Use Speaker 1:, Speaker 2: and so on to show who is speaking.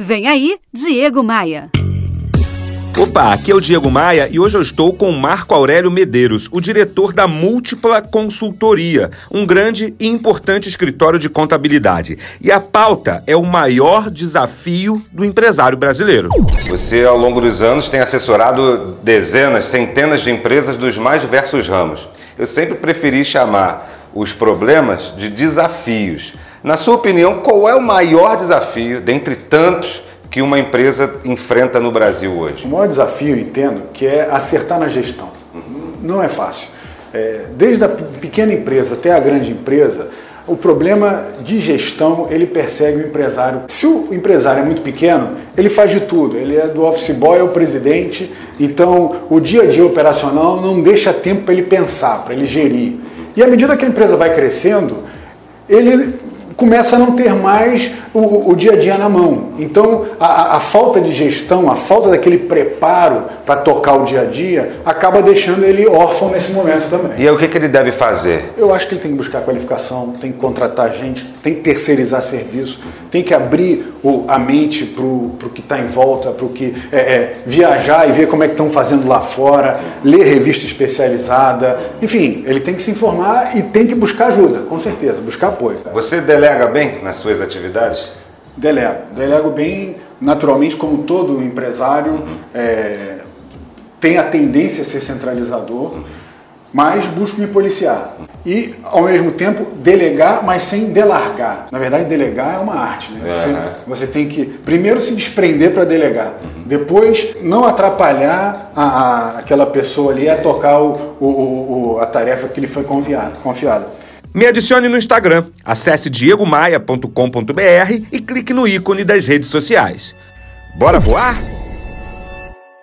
Speaker 1: Vem aí, Diego Maia.
Speaker 2: Opa, aqui é o Diego Maia e hoje eu estou com Marco Aurélio Medeiros, o diretor da Múltipla Consultoria, um grande e importante escritório de contabilidade. E a pauta é o maior desafio do empresário brasileiro.
Speaker 3: Você, ao longo dos anos, tem assessorado dezenas, centenas de empresas dos mais diversos ramos. Eu sempre preferi chamar os problemas de desafios na sua opinião, qual é o maior desafio, dentre tantos, que uma empresa enfrenta no Brasil hoje?
Speaker 4: O maior desafio, entendo, que é acertar na gestão. Não é fácil. É, desde a pequena empresa até a grande empresa, o problema de gestão ele persegue o empresário. Se o empresário é muito pequeno, ele faz de tudo. Ele é do office boy ao presidente, então o dia a dia operacional não deixa tempo para ele pensar, para ele gerir. E à medida que a empresa vai crescendo, ele começa a não ter mais o, o dia a dia na mão. Então, a, a, falta de gestão, a falta daquele preparo para tocar o dia a dia, acaba deixando ele órfão nesse momento também.
Speaker 3: E aí, o que, que ele deve fazer?
Speaker 4: Eu acho que ele tem que buscar qualificação, tem que contratar gente, tem que terceirizar serviço, tem que abrir o, a mente para o que está em volta, para o que é, é, viajar e ver como é que estão fazendo lá fora, ler revista especializada, enfim, ele tem que se informar e tem que buscar ajuda, com certeza, buscar apoio.
Speaker 3: Você delega bem nas suas atividades?
Speaker 4: Delego. Delego bem, naturalmente, como todo empresário, uhum. é, tem a tendência a ser centralizador, uhum. mas busco me policiar. E, ao mesmo tempo, delegar, mas sem delargar. Na verdade, delegar é uma arte. Né? Você, você tem que, primeiro, se desprender para delegar. Uhum. Depois, não atrapalhar a, a, aquela pessoa ali a tocar o, o, o, a tarefa que lhe foi confiada.
Speaker 2: Me adicione no Instagram, acesse diegomaia.com.br e clique no ícone das redes sociais. Bora voar?